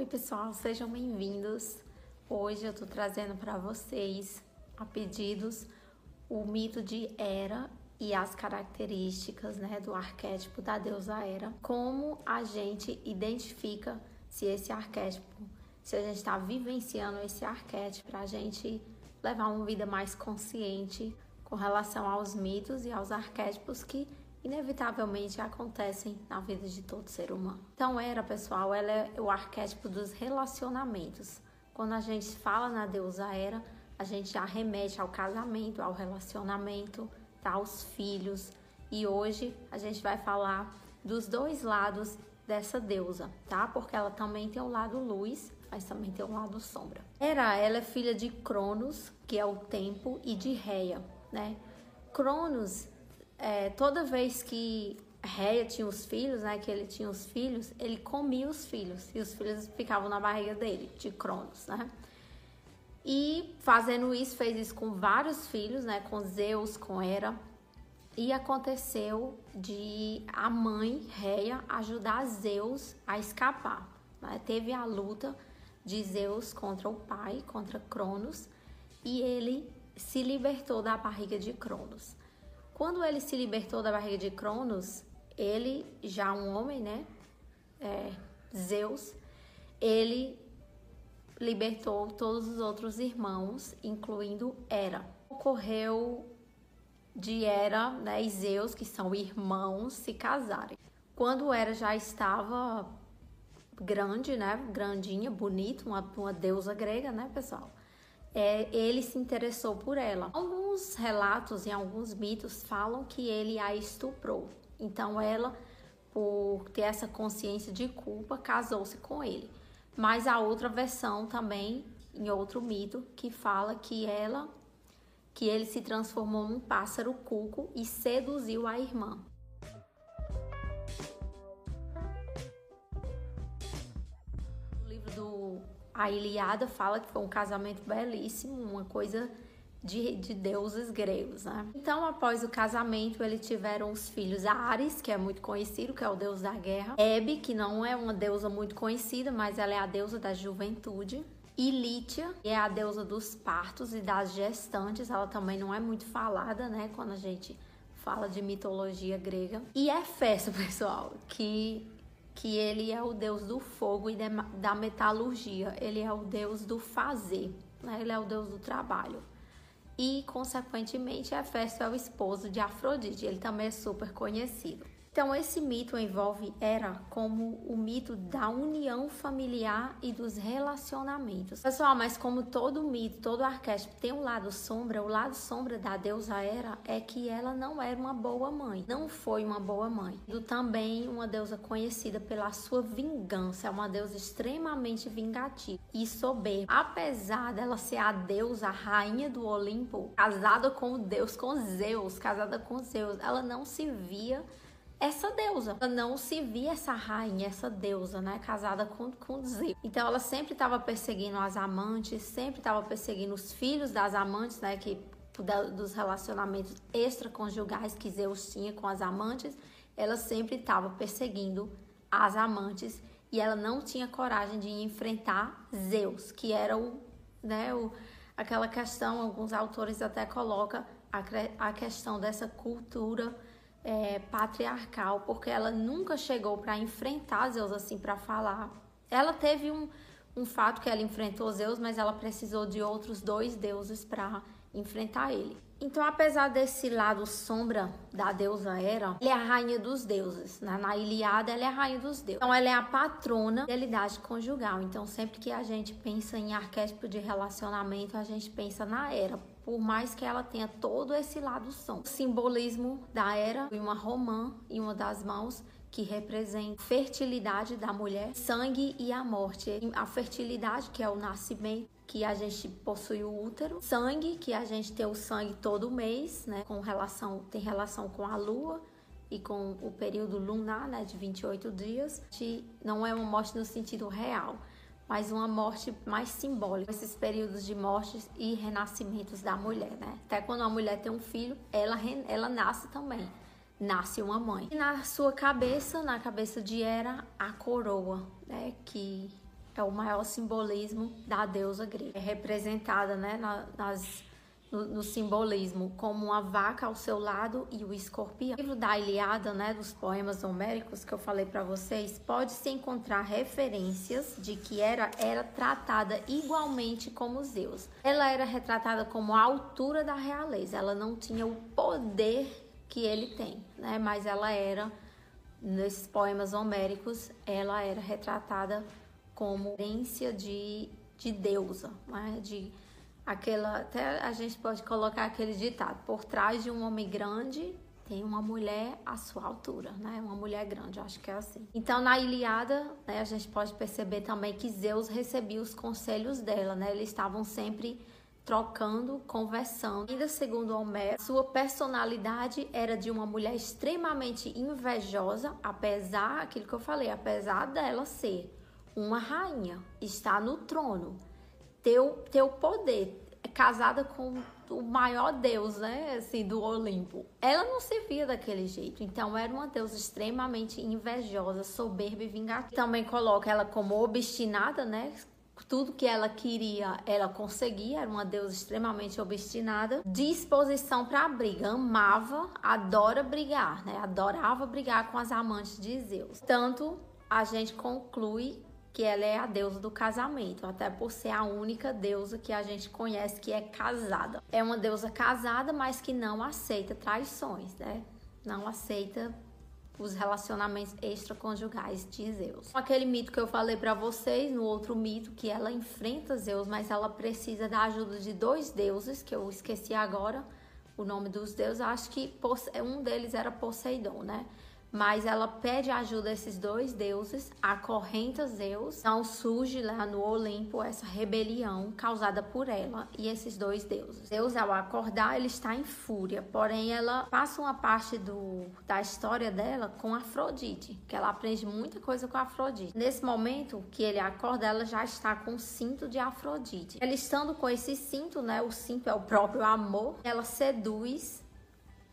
Oi, pessoal, sejam bem-vindos. Hoje eu tô trazendo para vocês, a pedidos, o mito de Hera e as características, né, do arquétipo da deusa Hera. Como a gente identifica se esse arquétipo, se a gente está vivenciando esse arquétipo para a gente levar uma vida mais consciente com relação aos mitos e aos arquétipos que inevitavelmente acontecem na vida de todo ser humano. Então, Era, pessoal, ela é o arquétipo dos relacionamentos. Quando a gente fala na deusa Era, a gente já remete ao casamento, ao relacionamento, tá? aos filhos. E hoje a gente vai falar dos dois lados dessa deusa, tá? Porque ela também tem o lado luz, mas também tem o lado sombra. Hera, ela é filha de Cronos, que é o tempo, e de Reia, né? Cronos é, toda vez que Reia tinha os filhos, né, que ele tinha os filhos, ele comia os filhos e os filhos ficavam na barriga dele, de Cronos, né? E fazendo isso, fez isso com vários filhos, né, com Zeus, com Hera. E aconteceu de a mãe Reia ajudar Zeus a escapar. Né? Teve a luta de Zeus contra o pai, contra Cronos, e ele se libertou da barriga de Cronos. Quando ele se libertou da barriga de Cronos, ele, já um homem, né? É, Zeus, ele libertou todos os outros irmãos, incluindo Hera. Ocorreu de Hera né, e Zeus, que são irmãos, se casarem. Quando Hera já estava grande, né? Grandinha, bonita, uma, uma deusa grega, né, pessoal? é, ele se interessou por ela. Alguns relatos e alguns mitos falam que ele a estuprou. Então ela, por ter essa consciência de culpa, casou-se com ele. Mas a outra versão também, em outro mito, que fala que ela, que ele se transformou num pássaro cuco e seduziu a irmã. A Iliada fala que foi um casamento belíssimo, uma coisa de, de deuses gregos, né? Então, após o casamento, eles tiveram os filhos Ares, que é muito conhecido, que é o deus da guerra, Hebe, que não é uma deusa muito conhecida, mas ela é a deusa da juventude, e Lítia, que é a deusa dos partos e das gestantes, ela também não é muito falada, né, quando a gente fala de mitologia grega. E Hefesto, pessoal, que que ele é o deus do fogo e da metalurgia, ele é o deus do fazer, né? ele é o deus do trabalho. E, consequentemente, Hefesto é o esposo de Afrodite, ele também é super conhecido. Então, esse mito envolve Hera como o mito da união familiar e dos relacionamentos. Pessoal, mas como todo mito, todo arquétipo tem um lado sombra, o lado sombra da deusa Hera é que ela não era uma boa mãe, não foi uma boa mãe. E também uma deusa conhecida pela sua vingança, é uma deusa extremamente vingativa e soberba. Apesar dela ser a deusa, a rainha do Olimpo, casada com o deus, com Zeus, casada com Zeus, ela não se via essa deusa. Ela não se via essa rainha, essa deusa, né? Casada com, com Zeus. Então ela sempre estava perseguindo as amantes, sempre estava perseguindo os filhos das amantes, né? Que da, dos relacionamentos extraconjugais que Zeus tinha com as amantes, ela sempre estava perseguindo as amantes e ela não tinha coragem de enfrentar Zeus, que era o, né, o, aquela questão, alguns autores até colocam a, a questão dessa cultura é, patriarcal, porque ela nunca chegou para enfrentar Zeus assim para falar. Ela teve um, um fato que ela enfrentou Zeus, mas ela precisou de outros dois deuses para enfrentar ele. Então, apesar desse lado sombra da deusa Hera, ela é a rainha dos deuses. Na Iliada, ela é a rainha dos deuses. Então, ela é a patrona da realidade conjugal. Então, sempre que a gente pensa em arquétipo de relacionamento, a gente pensa na Hera, por mais que ela tenha todo esse lado som. O simbolismo da Hera e uma romã em uma das mãos que representa fertilidade da mulher, sangue e a morte. A fertilidade, que é o nascimento, que a gente possui o útero, sangue, que a gente tem o sangue todo mês, né, com relação tem relação com a lua e com o período lunar, né, de 28 dias. Não é uma morte no sentido real, mas uma morte mais simbólica. Esses períodos de mortes e renascimentos da mulher, né? Até quando a mulher tem um filho, ela ela nasce também nasce uma mãe. E na sua cabeça, na cabeça de Hera, a coroa, né, que é o maior simbolismo da deusa grega. É representada né, nas no, simbolismo, como uma vaca ao seu lado e o escorpião. No livro da Ilíada, né, dos poemas homéricos que eu falei para vocês, pode-se encontrar referências de que era, era tratada igualmente como Zeus. Ela era retratada como a altura da realeza, ela não tinha o poder que ele tem, né, mas ela era, nesses poemas homéricos, ela era retratada como referência de, de deusa, né, de aquela até a gente pode colocar aquele ditado por trás de um homem grande tem uma mulher à sua altura, né? Uma mulher grande, acho que é assim. Então, na Ilíada, né, a gente pode perceber também que Zeus recebia os conselhos dela, né? Eles estavam sempre trocando, conversando. Ainda segundo Homero, sua personalidade era de uma mulher extremamente invejosa, apesar, aquilo que eu falei, apesar dela ser uma rainha, estar no trono, teu, teu poder, casada com o maior deus, né, assim, do Olimpo. Ela não se via daquele jeito, então era uma deusa extremamente invejosa, soberba e vingativa. Também coloca ela como obstinada, né, tudo que ela queria, ela conseguia, era uma deusa extremamente obstinada, disposição para briga, amava, adora brigar, né? Adorava brigar com as amantes de Zeus. Tanto a gente conclui que ela é a deusa do casamento, até por ser a única deusa que a gente conhece que é casada. É uma deusa casada, mas que não aceita traições, né? Não aceita os relacionamentos extraconjugais de Zeus. Aquele mito que eu falei para vocês, no outro mito que ela enfrenta Zeus, mas ela precisa da ajuda de dois deuses, que eu esqueci agora o nome dos deuses, acho que um deles era Poseidon, né? Mas ela pede ajuda a esses dois deuses, acorrenta Zeus, então surge lá no Olimpo essa rebelião causada por ela e esses dois deuses. Zeus, ao acordar, ele está em fúria, porém ela passa uma parte do, da história dela com Afrodite, que ela aprende muita coisa com Afrodite. Nesse momento que ele acorda, ela já está com o cinto de Afrodite. Ela estando com esse cinto, né, o cinto é o próprio amor, ela seduz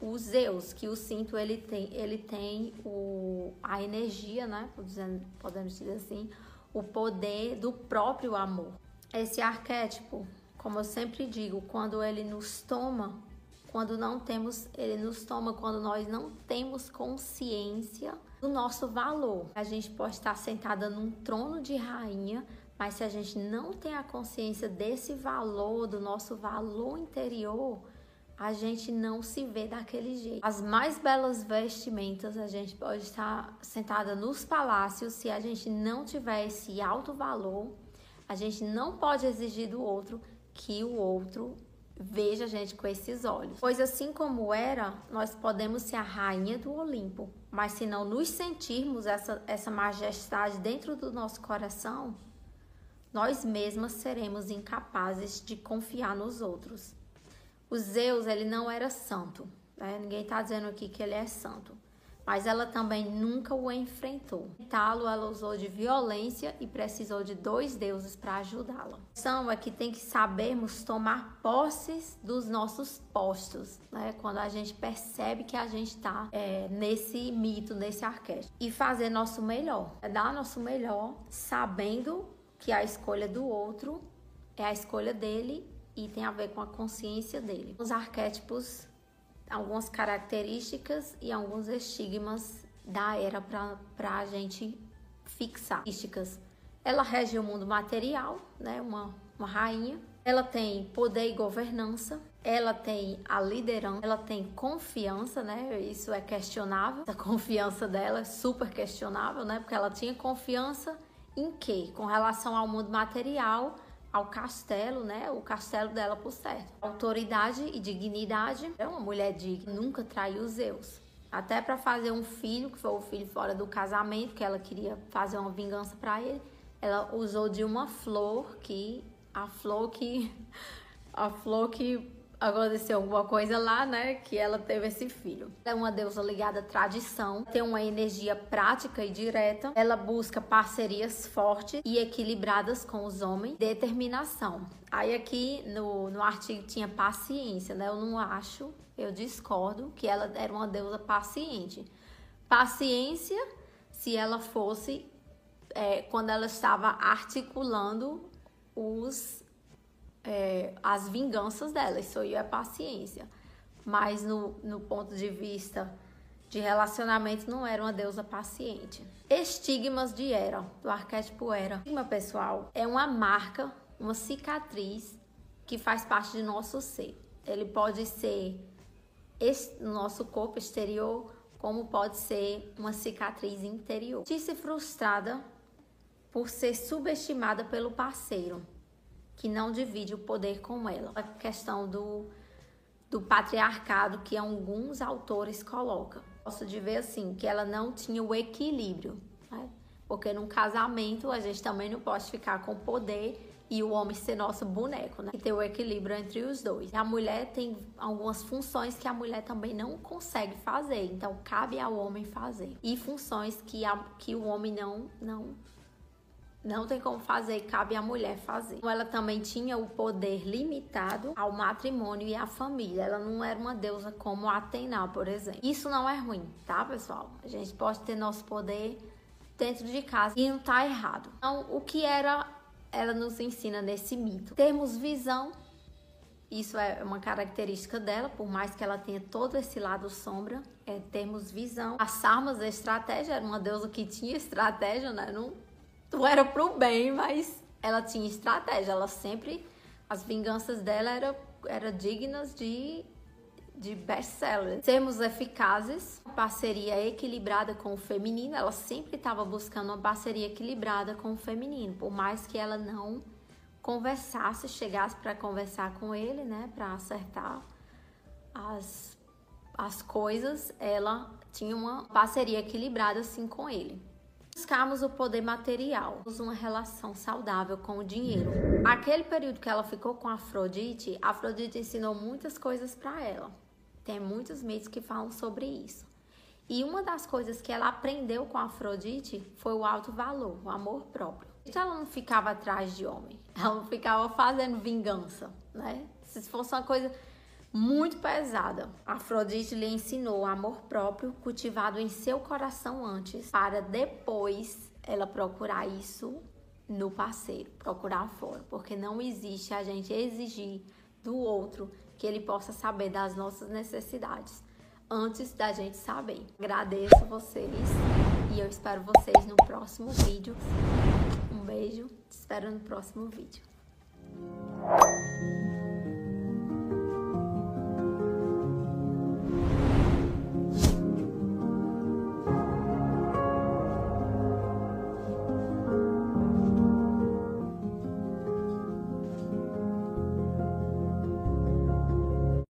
o Zeus, que o cinto ele tem, ele tem o, a energia, né? Podemos dizer assim, o poder do próprio amor. Esse arquétipo, como eu sempre digo, quando ele nos toma, quando não temos, ele nos toma quando nós não temos consciência do nosso valor. A gente pode estar sentada num trono de rainha, mas se a gente não tem a consciência desse valor, do nosso valor interior, a gente não se vê daquele jeito. As mais belas vestimentas, a gente pode estar sentada nos palácios, se a gente não tiver esse alto valor, a gente não pode exigir do outro que o outro veja a gente com esses olhos. Pois assim como era, nós podemos ser a rainha do Olimpo, mas se não nos sentirmos essa, essa majestade dentro do nosso coração, nós mesmas seremos incapazes de confiar nos outros. O Zeus, ele não era santo. Né? Ninguém está dizendo aqui que ele é santo. Mas ela também nunca o enfrentou. Talo, ela usou de violência e precisou de dois deuses para ajudá-la. A questão é que tem que sabermos tomar posses dos nossos postos, né? Quando a gente percebe que a gente está é, nesse mito, nesse arquétipo. E fazer nosso melhor. É dar nosso melhor, sabendo que a escolha do outro é a escolha dele e tem a ver com a consciência dele. Os arquétipos, algumas características e alguns estigmas da era para a gente fixar. Estigmas. Ela rege o mundo material, né? Uma, uma rainha. Ela tem poder e governança. Ela tem a liderança. Ela tem confiança, né? Isso é questionável. A confiança dela é super questionável, né? Porque ela tinha confiança em quê? Com relação ao mundo material ao castelo, né? O castelo dela por certo. Autoridade e dignidade. É uma mulher digna, nunca traiu Zeus. Até para fazer um filho, que foi o filho fora do casamento, que ela queria fazer uma vingança para ele, ela usou de uma flor que a flor que a flor que aconteceu alguma coisa lá, né? Que ela teve esse filho. É uma deusa ligada à tradição, tem uma energia prática e direta. Ela busca parcerias fortes e equilibradas com os homens, determinação. Aí aqui no, no artigo tinha paciência, né? Eu não acho, eu discordo que ela era uma deusa paciente. Paciência se ela fosse é, quando ela estava articulando os, é, as vinganças dela. Isso aí é paciência. Mas no, no ponto de vista de relacionamento, não era uma deusa paciente. Estigmas de Hera, do arquétipo Hera. Estigma, pessoal, é uma marca, uma cicatriz que faz parte de nosso ser. Ele pode ser no nosso corpo exterior, como pode ser uma cicatriz interior. Disse frustrada por ser subestimada pelo parceiro, que não divide o poder com ela. A questão do, do patriarcado que alguns autores colocam. Posso de ver assim, que ela não tinha o equilíbrio, né? Porque num casamento a gente também não pode ficar com poder e o homem ser nosso boneco, né? E ter o equilíbrio entre os dois. A mulher tem algumas funções que a mulher também não consegue fazer, então cabe ao homem fazer. E funções que, a, que o homem não, não não tem como fazer, cabe à mulher fazer. Ela também tinha o poder limitado ao matrimônio e à família. Ela não era uma deusa como Atena, por exemplo. Isso não é ruim, tá, pessoal? A gente pode ter nosso poder dentro de casa e não tá errado. Então, o que era ela nos ensina nesse mito? Termos visão isso é uma característica dela, por mais que ela tenha todo esse lado sombra, é termos visão. As armas, a estratégia, era uma deusa que tinha estratégia, né? Não tu era pro bem, mas ela tinha estratégia. Ela sempre. As vinganças dela eram era dignas de, de best-seller. Sermos eficazes, parceria equilibrada com o feminino. Ela sempre estava buscando uma parceria equilibrada com o feminino, por mais que ela não conversasse, chegasse para conversar com ele, né, para acertar as, as coisas, ela tinha uma parceria equilibrada assim com ele buscarmos o poder material, uma relação saudável com o dinheiro. Aquele período que ela ficou com Afrodite, Afrodite ensinou muitas coisas para ela. Tem muitos mitos que falam sobre isso. E uma das coisas que ela aprendeu com Afrodite foi o alto valor, o amor próprio. Então ela não ficava atrás de homem, ela não ficava fazendo vingança, né? Se fosse uma coisa muito pesada. Afrodite lhe ensinou amor próprio cultivado em seu coração antes, para depois ela procurar isso no parceiro, procurar fora, porque não existe a gente exigir do outro que ele possa saber das nossas necessidades antes da gente saber. Agradeço vocês e eu espero vocês no próximo vídeo. Um beijo, te espero no próximo vídeo.